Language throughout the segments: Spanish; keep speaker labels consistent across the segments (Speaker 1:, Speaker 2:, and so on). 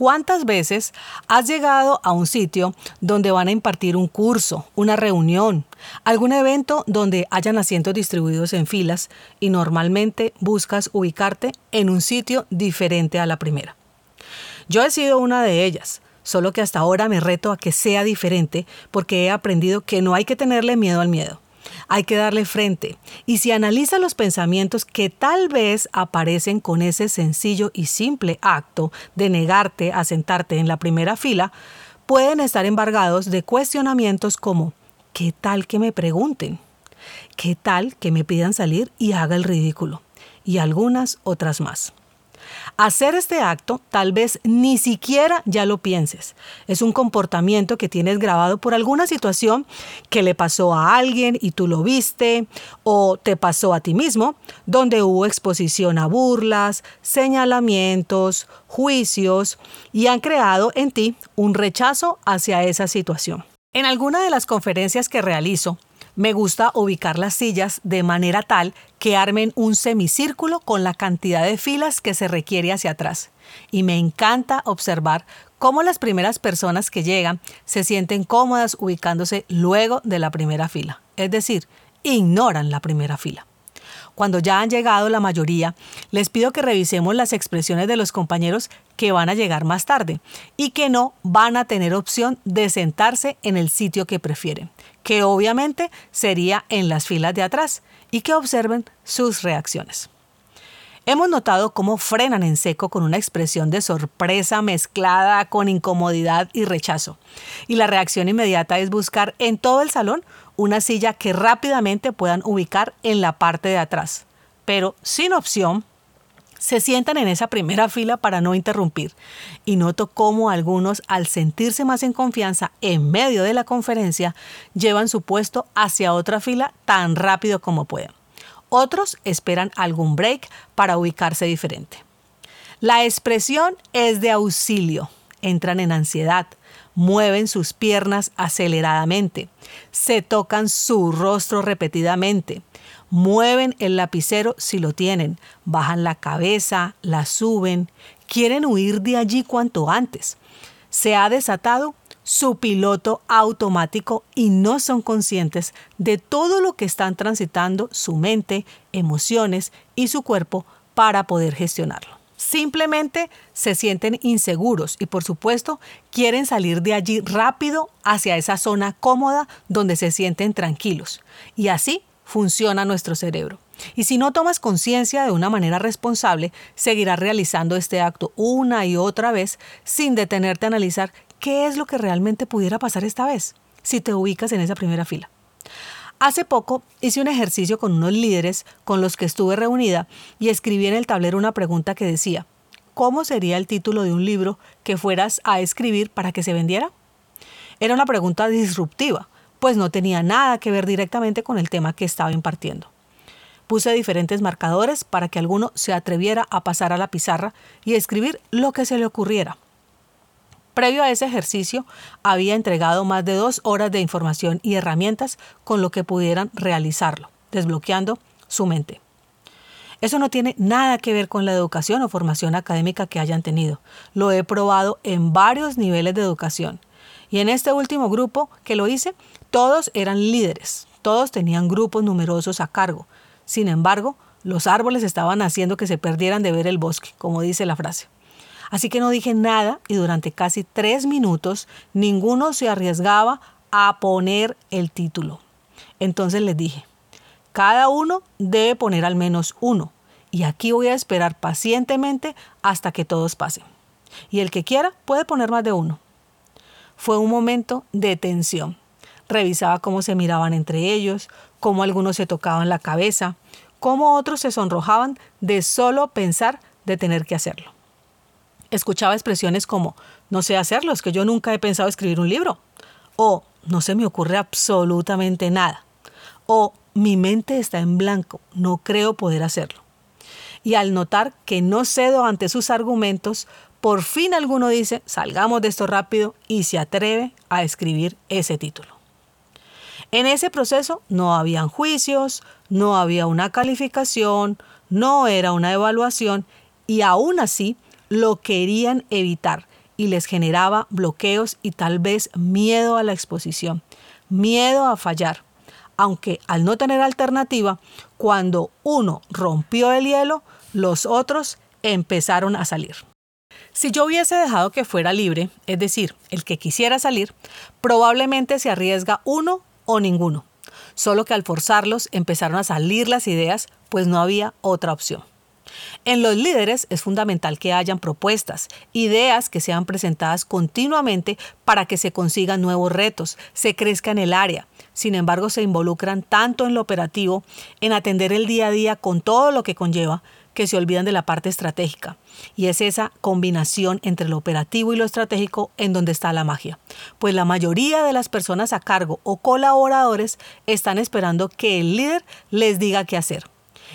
Speaker 1: ¿Cuántas veces has llegado a un sitio donde van a impartir un curso, una reunión, algún evento donde hayan asientos distribuidos en filas y normalmente buscas ubicarte en un sitio diferente a la primera? Yo he sido una de ellas, solo que hasta ahora me reto a que sea diferente porque he aprendido que no hay que tenerle miedo al miedo hay que darle frente. Y si analiza los pensamientos que tal vez aparecen con ese sencillo y simple acto de negarte a sentarte en la primera fila, pueden estar embargados de cuestionamientos como ¿qué tal que me pregunten? ¿Qué tal que me pidan salir y haga el ridículo? Y algunas otras más. Hacer este acto tal vez ni siquiera ya lo pienses. Es un comportamiento que tienes grabado por alguna situación que le pasó a alguien y tú lo viste o te pasó a ti mismo, donde hubo exposición a burlas, señalamientos, juicios y han creado en ti un rechazo hacia esa situación. En alguna de las conferencias que realizo, me gusta ubicar las sillas de manera tal que armen un semicírculo con la cantidad de filas que se requiere hacia atrás. Y me encanta observar cómo las primeras personas que llegan se sienten cómodas ubicándose luego de la primera fila. Es decir, ignoran la primera fila. Cuando ya han llegado la mayoría, les pido que revisemos las expresiones de los compañeros que van a llegar más tarde y que no van a tener opción de sentarse en el sitio que prefieren, que obviamente sería en las filas de atrás, y que observen sus reacciones. Hemos notado cómo frenan en seco con una expresión de sorpresa mezclada con incomodidad y rechazo. Y la reacción inmediata es buscar en todo el salón una silla que rápidamente puedan ubicar en la parte de atrás. Pero sin opción, se sientan en esa primera fila para no interrumpir. Y noto cómo algunos, al sentirse más en confianza en medio de la conferencia, llevan su puesto hacia otra fila tan rápido como pueden. Otros esperan algún break para ubicarse diferente. La expresión es de auxilio. Entran en ansiedad, mueven sus piernas aceleradamente, se tocan su rostro repetidamente, mueven el lapicero si lo tienen, bajan la cabeza, la suben, quieren huir de allí cuanto antes. Se ha desatado su piloto automático y no son conscientes de todo lo que están transitando su mente, emociones y su cuerpo para poder gestionarlo. Simplemente se sienten inseguros y por supuesto quieren salir de allí rápido hacia esa zona cómoda donde se sienten tranquilos. Y así funciona nuestro cerebro. Y si no tomas conciencia de una manera responsable, seguirás realizando este acto una y otra vez sin detenerte a analizar qué es lo que realmente pudiera pasar esta vez, si te ubicas en esa primera fila. Hace poco hice un ejercicio con unos líderes con los que estuve reunida y escribí en el tablero una pregunta que decía, ¿cómo sería el título de un libro que fueras a escribir para que se vendiera? Era una pregunta disruptiva, pues no tenía nada que ver directamente con el tema que estaba impartiendo. Puse diferentes marcadores para que alguno se atreviera a pasar a la pizarra y escribir lo que se le ocurriera. Previo a ese ejercicio, había entregado más de dos horas de información y herramientas con lo que pudieran realizarlo, desbloqueando su mente. Eso no tiene nada que ver con la educación o formación académica que hayan tenido. Lo he probado en varios niveles de educación. Y en este último grupo que lo hice, todos eran líderes, todos tenían grupos numerosos a cargo. Sin embargo, los árboles estaban haciendo que se perdieran de ver el bosque, como dice la frase. Así que no dije nada y durante casi tres minutos ninguno se arriesgaba a poner el título. Entonces les dije, cada uno debe poner al menos uno y aquí voy a esperar pacientemente hasta que todos pasen. Y el que quiera puede poner más de uno. Fue un momento de tensión. Revisaba cómo se miraban entre ellos, cómo algunos se tocaban la cabeza, cómo otros se sonrojaban de solo pensar de tener que hacerlo. Escuchaba expresiones como, no sé hacerlo, es que yo nunca he pensado escribir un libro. O, no se me ocurre absolutamente nada. O, mi mente está en blanco, no creo poder hacerlo. Y al notar que no cedo ante sus argumentos, por fin alguno dice, salgamos de esto rápido y se atreve a escribir ese título. En ese proceso no habían juicios, no había una calificación, no era una evaluación y aún así lo querían evitar y les generaba bloqueos y tal vez miedo a la exposición, miedo a fallar. Aunque al no tener alternativa, cuando uno rompió el hielo, los otros empezaron a salir. Si yo hubiese dejado que fuera libre, es decir, el que quisiera salir, probablemente se arriesga uno o ninguno. Solo que al forzarlos empezaron a salir las ideas, pues no había otra opción. En los líderes es fundamental que hayan propuestas, ideas que sean presentadas continuamente para que se consigan nuevos retos, se crezca en el área. Sin embargo, se involucran tanto en lo operativo, en atender el día a día con todo lo que conlleva, que se olvidan de la parte estratégica. Y es esa combinación entre lo operativo y lo estratégico en donde está la magia. Pues la mayoría de las personas a cargo o colaboradores están esperando que el líder les diga qué hacer.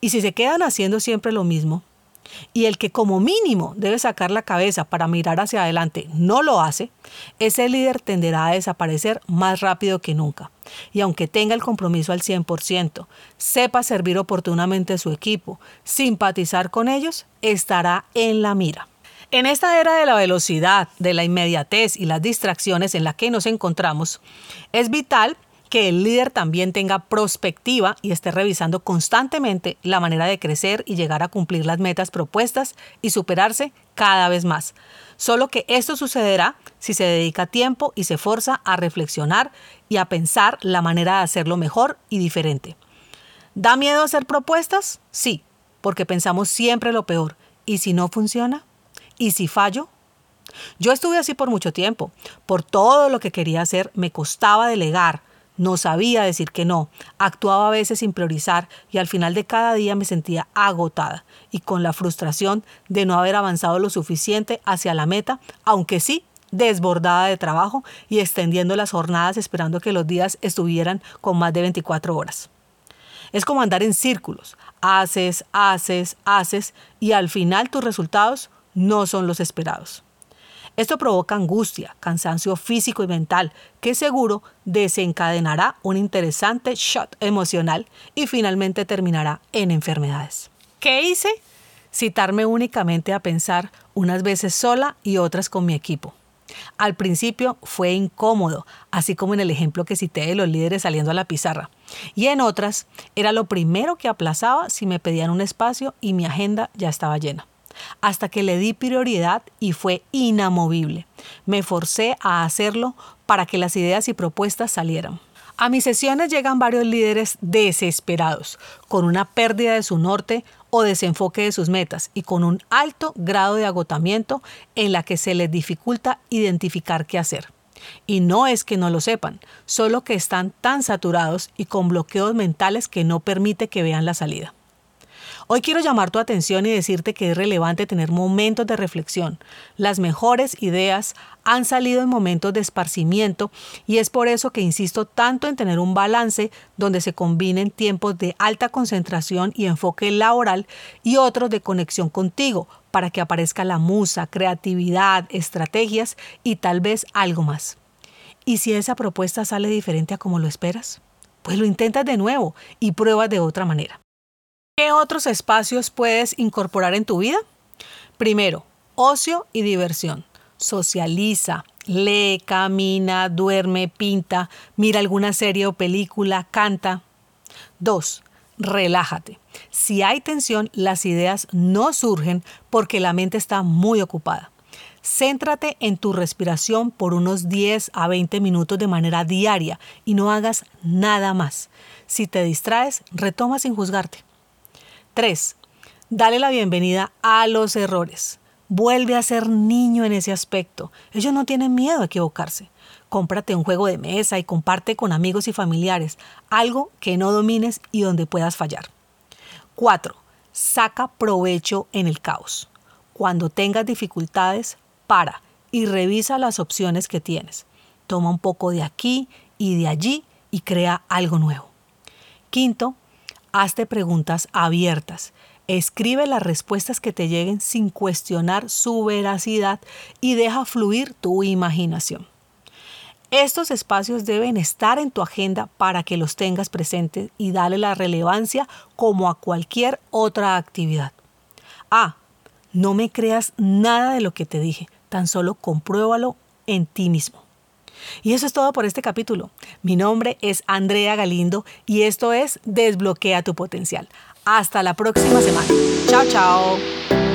Speaker 1: Y si se quedan haciendo siempre lo mismo, y el que como mínimo debe sacar la cabeza para mirar hacia adelante no lo hace, ese líder tenderá a desaparecer más rápido que nunca. Y aunque tenga el compromiso al 100%, sepa servir oportunamente a su equipo, simpatizar con ellos, estará en la mira. En esta era de la velocidad, de la inmediatez y las distracciones en la que nos encontramos, es vital que el líder también tenga prospectiva y esté revisando constantemente la manera de crecer y llegar a cumplir las metas propuestas y superarse cada vez más. Solo que esto sucederá si se dedica tiempo y se forza a reflexionar y a pensar la manera de hacerlo mejor y diferente. ¿Da miedo hacer propuestas? Sí, porque pensamos siempre lo peor. ¿Y si no funciona? ¿Y si fallo? Yo estuve así por mucho tiempo. Por todo lo que quería hacer me costaba delegar, no sabía decir que no, actuaba a veces sin priorizar y al final de cada día me sentía agotada y con la frustración de no haber avanzado lo suficiente hacia la meta, aunque sí desbordada de trabajo y extendiendo las jornadas esperando que los días estuvieran con más de 24 horas. Es como andar en círculos, haces, haces, haces y al final tus resultados no son los esperados. Esto provoca angustia, cansancio físico y mental, que seguro desencadenará un interesante shot emocional y finalmente terminará en enfermedades. ¿Qué hice? Citarme únicamente a pensar unas veces sola y otras con mi equipo. Al principio fue incómodo, así como en el ejemplo que cité de los líderes saliendo a la pizarra. Y en otras era lo primero que aplazaba si me pedían un espacio y mi agenda ya estaba llena hasta que le di prioridad y fue inamovible. Me forcé a hacerlo para que las ideas y propuestas salieran. A mis sesiones llegan varios líderes desesperados, con una pérdida de su norte o desenfoque de sus metas y con un alto grado de agotamiento en la que se les dificulta identificar qué hacer. Y no es que no lo sepan, solo que están tan saturados y con bloqueos mentales que no permite que vean la salida. Hoy quiero llamar tu atención y decirte que es relevante tener momentos de reflexión. Las mejores ideas han salido en momentos de esparcimiento y es por eso que insisto tanto en tener un balance donde se combinen tiempos de alta concentración y enfoque laboral y otros de conexión contigo para que aparezca la musa, creatividad, estrategias y tal vez algo más. ¿Y si esa propuesta sale diferente a como lo esperas? Pues lo intentas de nuevo y pruebas de otra manera. ¿Qué otros espacios puedes incorporar en tu vida? Primero, ocio y diversión. Socializa, lee, camina, duerme, pinta, mira alguna serie o película, canta. Dos, relájate. Si hay tensión, las ideas no surgen porque la mente está muy ocupada. Céntrate en tu respiración por unos 10 a 20 minutos de manera diaria y no hagas nada más. Si te distraes, retoma sin juzgarte. 3. Dale la bienvenida a los errores. Vuelve a ser niño en ese aspecto. Ellos no tienen miedo a equivocarse. Cómprate un juego de mesa y comparte con amigos y familiares algo que no domines y donde puedas fallar. 4. Saca provecho en el caos. Cuando tengas dificultades, para y revisa las opciones que tienes. Toma un poco de aquí y de allí y crea algo nuevo. Quinto, hazte preguntas abiertas. Escribe las respuestas que te lleguen sin cuestionar su veracidad y deja fluir tu imaginación. Estos espacios deben estar en tu agenda para que los tengas presentes y dale la relevancia como a cualquier otra actividad. Ah, no me creas nada de lo que te dije, tan solo compruébalo en ti mismo. Y eso es todo por este capítulo. Mi nombre es Andrea Galindo y esto es Desbloquea tu potencial. Hasta la próxima semana. Chao, chao.